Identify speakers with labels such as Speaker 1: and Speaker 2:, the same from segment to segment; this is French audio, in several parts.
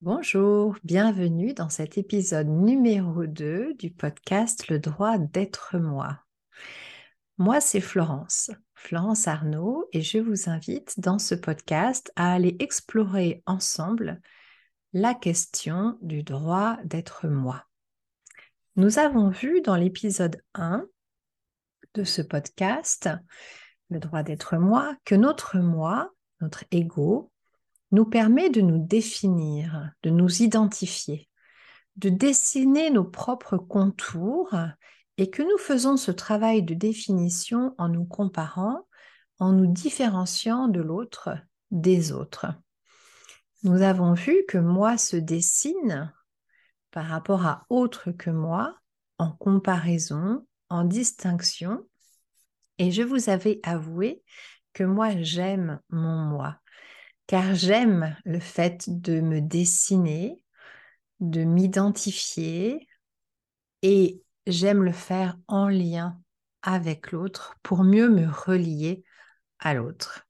Speaker 1: Bonjour, bienvenue dans cet épisode numéro 2 du podcast Le droit d'être moi. Moi, c'est Florence, Florence Arnaud, et je vous invite dans ce podcast à aller explorer ensemble la question du droit d'être moi. Nous avons vu dans l'épisode 1 de ce podcast, Le droit d'être moi, que notre moi, notre ego, nous permet de nous définir, de nous identifier, de dessiner nos propres contours et que nous faisons ce travail de définition en nous comparant, en nous différenciant de l'autre, des autres. Nous avons vu que moi se dessine par rapport à autre que moi, en comparaison, en distinction, et je vous avais avoué que moi j'aime mon moi, car j'aime le fait de me dessiner, de m'identifier et j'aime le faire en lien avec l'autre pour mieux me relier à l'autre.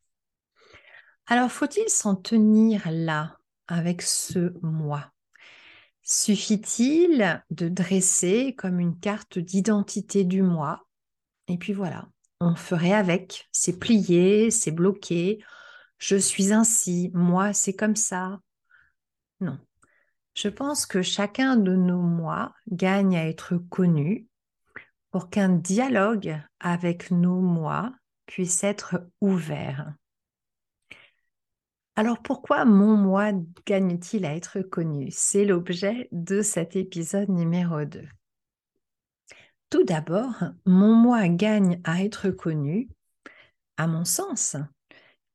Speaker 1: Alors faut-il s'en tenir là avec ce moi? Suffit-il de dresser comme une carte d'identité du moi? Et puis voilà, on ferait avec, c'est plié, c'est bloqué, je suis ainsi, moi c'est comme ça. Non. Je pense que chacun de nos moi gagne à être connu pour qu'un dialogue avec nos moi puisse être ouvert. Alors pourquoi mon moi gagne-t-il à être connu? C'est l'objet de cet épisode numéro 2. Tout d'abord, mon moi gagne à être connu, à mon sens,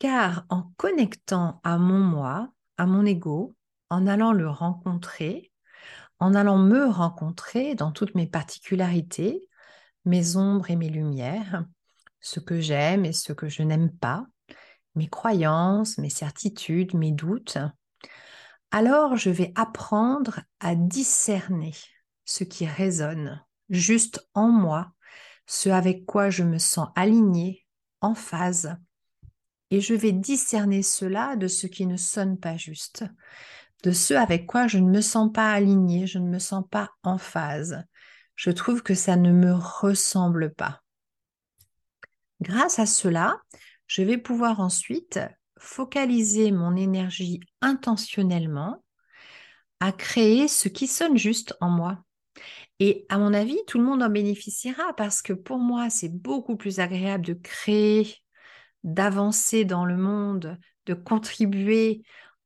Speaker 1: car en connectant à mon moi, à mon ego, en allant le rencontrer, en allant me rencontrer dans toutes mes particularités, mes ombres et mes lumières, ce que j'aime et ce que je n'aime pas, mes croyances, mes certitudes, mes doutes, alors je vais apprendre à discerner ce qui résonne juste en moi, ce avec quoi je me sens aligné, en phase, et je vais discerner cela de ce qui ne sonne pas juste, de ce avec quoi je ne me sens pas aligné, je ne me sens pas en phase. Je trouve que ça ne me ressemble pas. Grâce à cela, je vais pouvoir ensuite focaliser mon énergie intentionnellement à créer ce qui sonne juste en moi. Et à mon avis, tout le monde en bénéficiera parce que pour moi, c'est beaucoup plus agréable de créer d'avancer dans le monde, de contribuer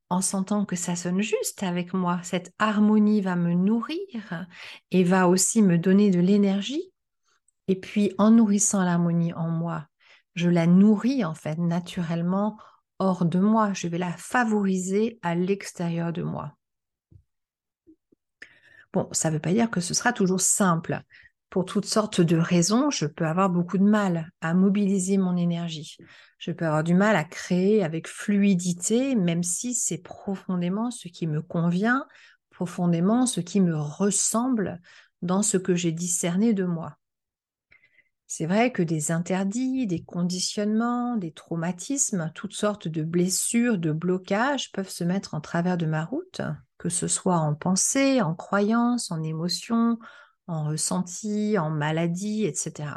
Speaker 1: en sentant que ça sonne juste avec moi. Cette harmonie va me nourrir et va aussi me donner de l'énergie. Et puis en nourrissant l'harmonie en moi, je la nourris en fait naturellement hors de moi. Je vais la favoriser à l'extérieur de moi. Bon, ça ne veut pas dire que ce sera toujours simple pour toutes sortes de raisons, je peux avoir beaucoup de mal à mobiliser mon énergie. Je peux avoir du mal à créer avec fluidité, même si c'est profondément ce qui me convient, profondément ce qui me ressemble dans ce que j'ai discerné de moi. C'est vrai que des interdits, des conditionnements, des traumatismes, toutes sortes de blessures, de blocages peuvent se mettre en travers de ma route, que ce soit en pensée, en croyance, en émotion, en ressenti, en maladie, etc.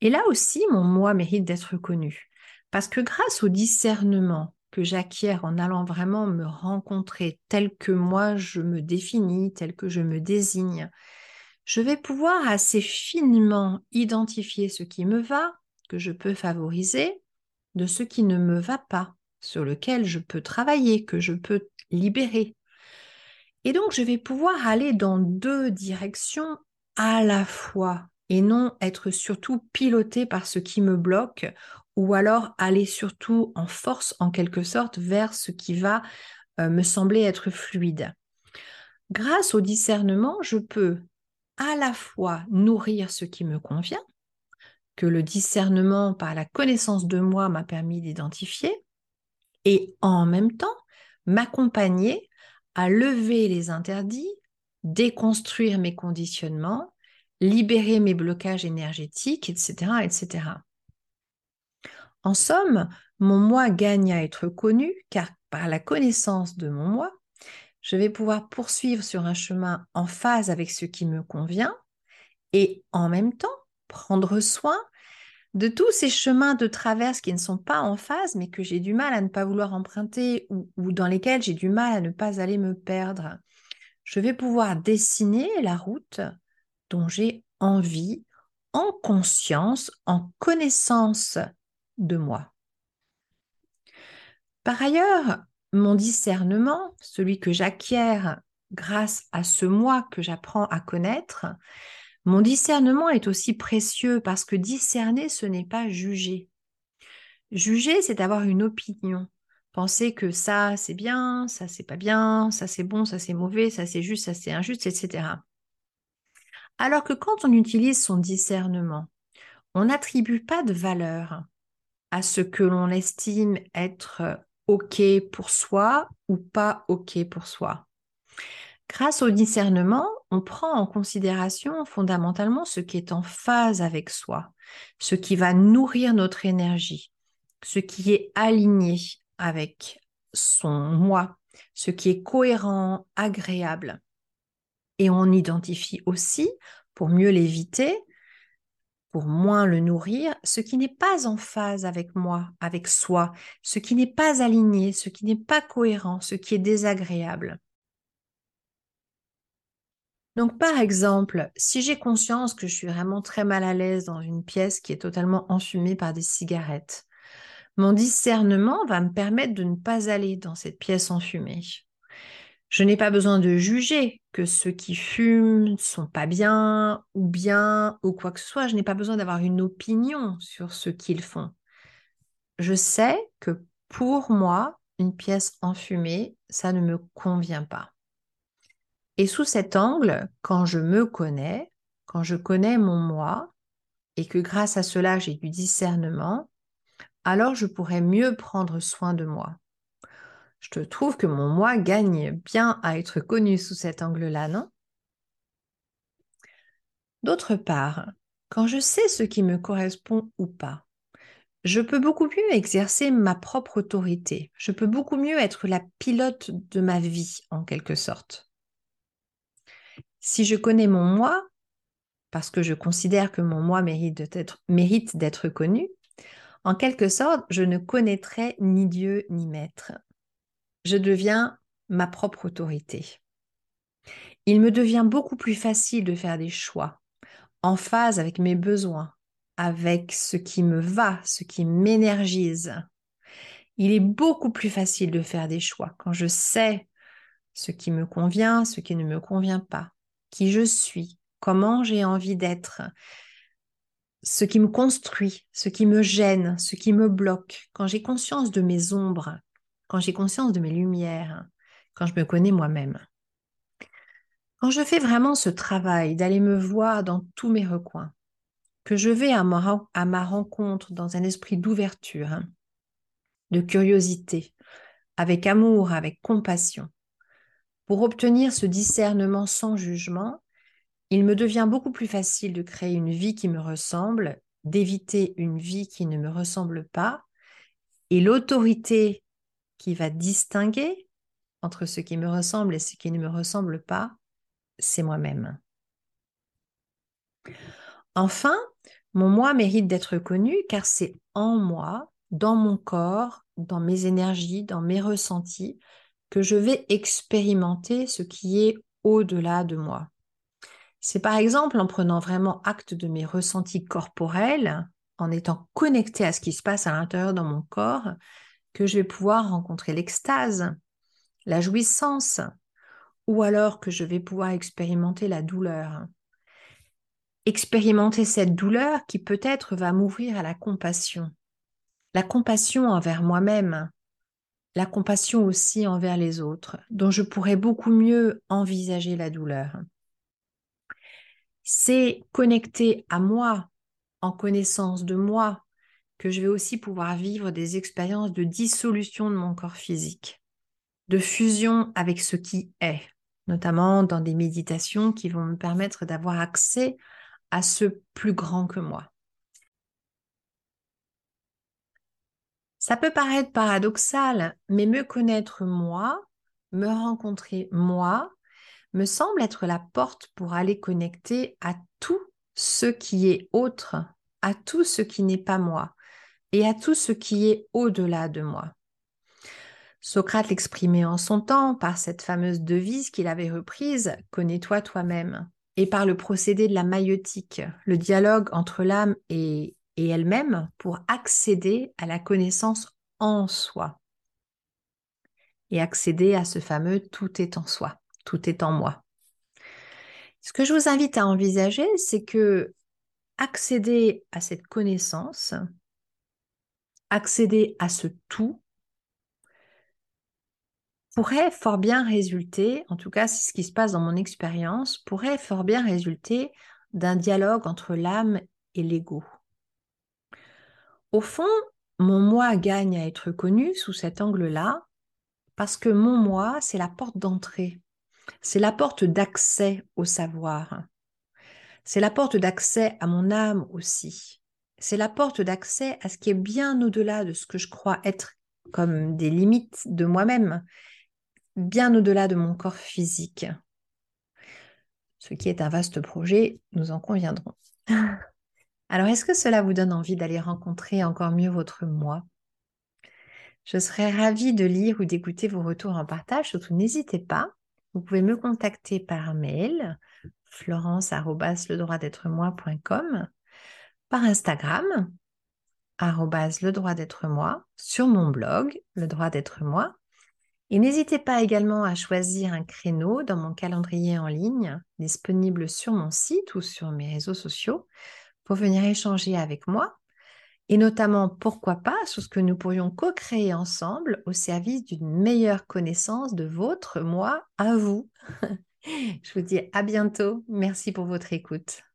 Speaker 1: Et là aussi, mon moi mérite d'être connu, parce que grâce au discernement que j'acquiers en allant vraiment me rencontrer tel que moi je me définis, tel que je me désigne, je vais pouvoir assez finement identifier ce qui me va, que je peux favoriser, de ce qui ne me va pas, sur lequel je peux travailler, que je peux libérer. Et donc, je vais pouvoir aller dans deux directions à la fois et non être surtout piloté par ce qui me bloque ou alors aller surtout en force en quelque sorte vers ce qui va euh, me sembler être fluide. Grâce au discernement, je peux à la fois nourrir ce qui me convient, que le discernement par la connaissance de moi m'a permis d'identifier, et en même temps m'accompagner à lever les interdits, déconstruire mes conditionnements, libérer mes blocages énergétiques, etc., etc. En somme, mon moi gagne à être connu car par la connaissance de mon moi, je vais pouvoir poursuivre sur un chemin en phase avec ce qui me convient et en même temps prendre soin de tous ces chemins de traverse qui ne sont pas en phase, mais que j'ai du mal à ne pas vouloir emprunter ou, dans lesquels j'ai du mal à ne pas aller me perdre. Je vais pouvoir dessiner la route dont j'ai envie en conscience, en connaissance de moi. Par ailleurs, mon discernement, celui que j'acquiers grâce à ce moi que j'apprends à connaître, mon discernement est aussi précieux parce que discerner, ce n'est pas juger. Juger, c'est avoir une opinion. Penser que ça, c'est bien, ça, c'est pas bien, ça, c'est bon, ça, c'est mauvais, ça, c'est juste, ça, c'est injuste, etc. Alors que quand on utilise son discernement, on n'attribue pas de valeur à ce que l'on estime être OK pour soi ou pas OK pour soi. Grâce au discernement, on prend en considération fondamentalement ce qui est en phase avec soi, ce qui va nourrir notre énergie, ce qui est aligné avec son moi, ce qui est cohérent, agréable. Et on identifie aussi, pour mieux l'éviter, pour moins le nourrir, ce qui n'est pas en phase avec moi, avec soi, ce qui n'est pas aligné, ce qui n'est pas cohérent, ce qui est désagréable. Donc, par exemple, si j'ai conscience que je suis vraiment très mal à l'aise dans une pièce qui est totalement enfumée par des cigarettes, mon discernement va me permettre de ne pas aller dans cette pièce enfumée. Je n'ai pas besoin de juger que ceux qui fument ne sont pas bien ou bien ou quoi que ce soit. Je n'ai pas besoin d'avoir une opinion sur ce qu'ils font. Je sais que pour moi, une pièce enfumée, ça ne me convient pas. Et sous cet angle, quand je me connais, quand je connais mon moi, et que grâce à cela j'ai du discernement, alors je pourrais mieux prendre soin de moi je te trouve que mon moi gagne bien à être connu sous cet angle-là, non? D'autre part, quand je sais ce qui me correspond ou pas, je peux beaucoup mieux exercer ma propre autorité. Je peux beaucoup mieux être la pilote de ma vie, en quelque sorte. Si je connais mon moi, parce que je considère que mon moi mérite d'être connu, en quelque sorte, je ne connaîtrai ni Dieu ni Maître je deviens ma propre autorité. Il me devient beaucoup plus facile de faire des choix en phase avec mes besoins, avec ce qui me va, ce qui m'énergise. Il est beaucoup plus facile de faire des choix quand je sais ce qui me convient, ce qui ne me convient pas, qui je suis, comment j'ai envie d'être, ce qui me construit, ce qui me gêne, ce qui me bloque, quand j'ai conscience de mes ombres, quand j'ai conscience de mes lumières, quand je me connais moi-même. Quand je fais vraiment ce travail d'aller me voir dans tous mes recoins, que je vais à ma, à ma rencontre dans un esprit d'ouverture, hein, de curiosité, avec amour, avec compassion, pour obtenir ce discernement sans jugement, il me devient beaucoup plus facile de créer une vie qui me ressemble, d'éviter une vie qui ne me ressemble pas, et l'autorité qui va distinguer entre ce qui me ressemble et ce qui ne me ressemble pas, c'est moi-même. Enfin, mon moi mérite d'être connu car c'est en moi, dans mon corps, dans mes énergies, dans mes ressentis, que je vais expérimenter ce qui est au-delà de moi. C'est par exemple en prenant vraiment acte de mes ressentis corporels, en étant connecté à ce qui se passe à l'intérieur dans mon corps, que je vais pouvoir rencontrer l'extase, la jouissance, ou alors que je vais pouvoir expérimenter la douleur. Expérimenter cette douleur qui peut-être va m'ouvrir à la compassion. La compassion envers moi-même, la compassion aussi envers les autres, dont je pourrais beaucoup mieux envisager la douleur. C'est connecter à moi, en connaissance de moi, que je vais aussi pouvoir vivre des expériences de dissolution de mon corps physique, de fusion avec ce qui est, notamment dans des méditations qui vont me permettre d'avoir accès à ce plus grand que moi. Ça peut paraître paradoxal, mais me connaître moi, me rencontrer moi, me semble être la porte pour aller connecter à tout ce qui est autre, à tout ce qui n'est pas moi et à tout ce qui est au-delà de moi. Socrate l'exprimait en son temps par cette fameuse devise qu'il avait reprise Connais-toi toi-même et par le procédé de la maïotique, le dialogue entre l'âme et, et elle-même pour accéder à la connaissance en soi et accéder à ce fameux tout est en soi, tout est en moi. Ce que je vous invite à envisager, c'est que accéder à cette connaissance, accéder à ce tout, pourrait fort bien résulter, en tout cas c'est ce qui se passe dans mon expérience, pourrait fort bien résulter d'un dialogue entre l'âme et l'ego. Au fond, mon moi gagne à être connu sous cet angle-là parce que mon moi, c'est la porte d'entrée, c'est la porte d'accès au savoir, c'est la porte d'accès à mon âme aussi, c'est la porte d'accès à ce qui est bien au-delà de ce que je crois être comme des limites de moi-même, bien au-delà de mon corps physique. Ce qui est un vaste projet, nous en conviendrons. Alors, est-ce que cela vous donne envie d'aller rencontrer encore mieux votre moi? Je serais ravie de lire ou d'écouter vos retours en partage, surtout n'hésitez pas. Vous pouvez me contacter par mail florence.ledroitd'être-moi.com, par Instagram, le droit d'être moi, sur mon blog, le droit d'être moi, et n'hésitez pas également à choisir un créneau dans mon calendrier en ligne, disponible sur mon site ou sur mes réseaux sociaux, pour venir échanger avec moi, et notamment, pourquoi pas, sur ce que nous pourrions co-créer ensemble au service d'une meilleure connaissance de votre moi à vous. Je vous dis à bientôt. Merci pour votre écoute.